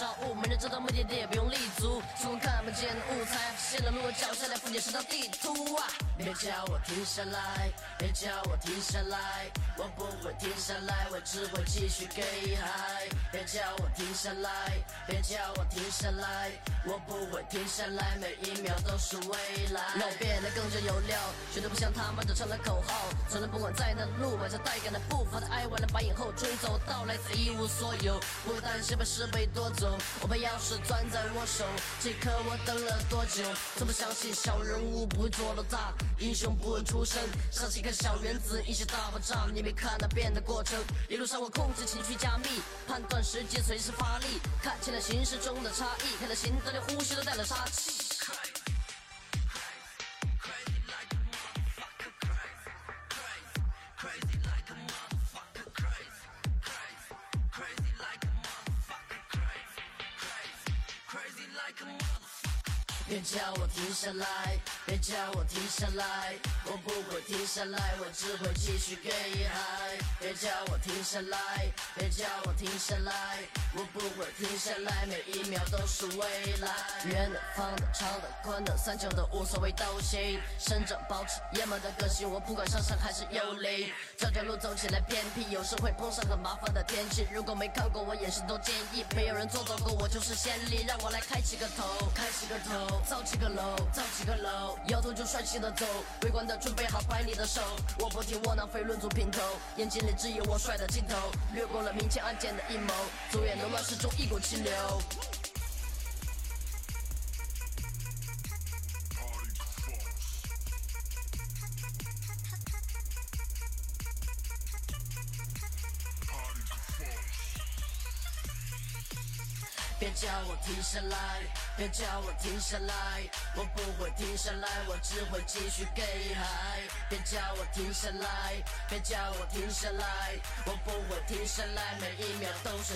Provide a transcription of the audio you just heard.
找物，没人知道目的地，也不用立足。从看不见的雾才发，现了路，脚下来，附近是张地图啊！别叫我停下来，别叫我停下来，我不会停下来，我只会继续给海。别叫我停下来，别叫我停下来，我不会停下来，每一秒都是未来。让我变得更加有料，绝对不像他们的唱的口号。从来不管在哪路，迈着带感的步伐，在爱完了把以后追走，到来自一无所有，不担心被事被夺走。我把钥匙攥在我手，这刻我等了多久？从不相信小人物不会做到大，英雄不问出身，像是一颗小原子，一起大爆炸。你没看那变得过一路上我控制情绪加密，判断时机随时发力，看清了形势中的差异，看到心脏连呼吸都带了杀气。别叫我停下来，别叫我停下来，我不会停下来，我只会继续给海。别叫我停下来，别叫我停下来，我不会停下来，每一秒都是未来。远的、方的、长的、宽的、三角的，无所谓都行。生长保持野蛮的个性，我不管上山还是幽灵。这条路走起来偏僻，有时会碰上很麻烦的天气。如果没看过我演示，都建议没有人做到过，我就是先例。让我来开启个头，开启个头。造几个楼，造几个楼，摇头就帅气的走，围观的准备好拍你的手，我不听窝囊废论足平头，眼睛里只有我帅的镜头，略过了明枪暗箭的阴谋，走远的乱世中一股清流。别叫我停下来，别叫我停下来，我不会停下来，我只会继续给海。别叫我停下来，别叫我停下来，我不会停下来，每一秒都是。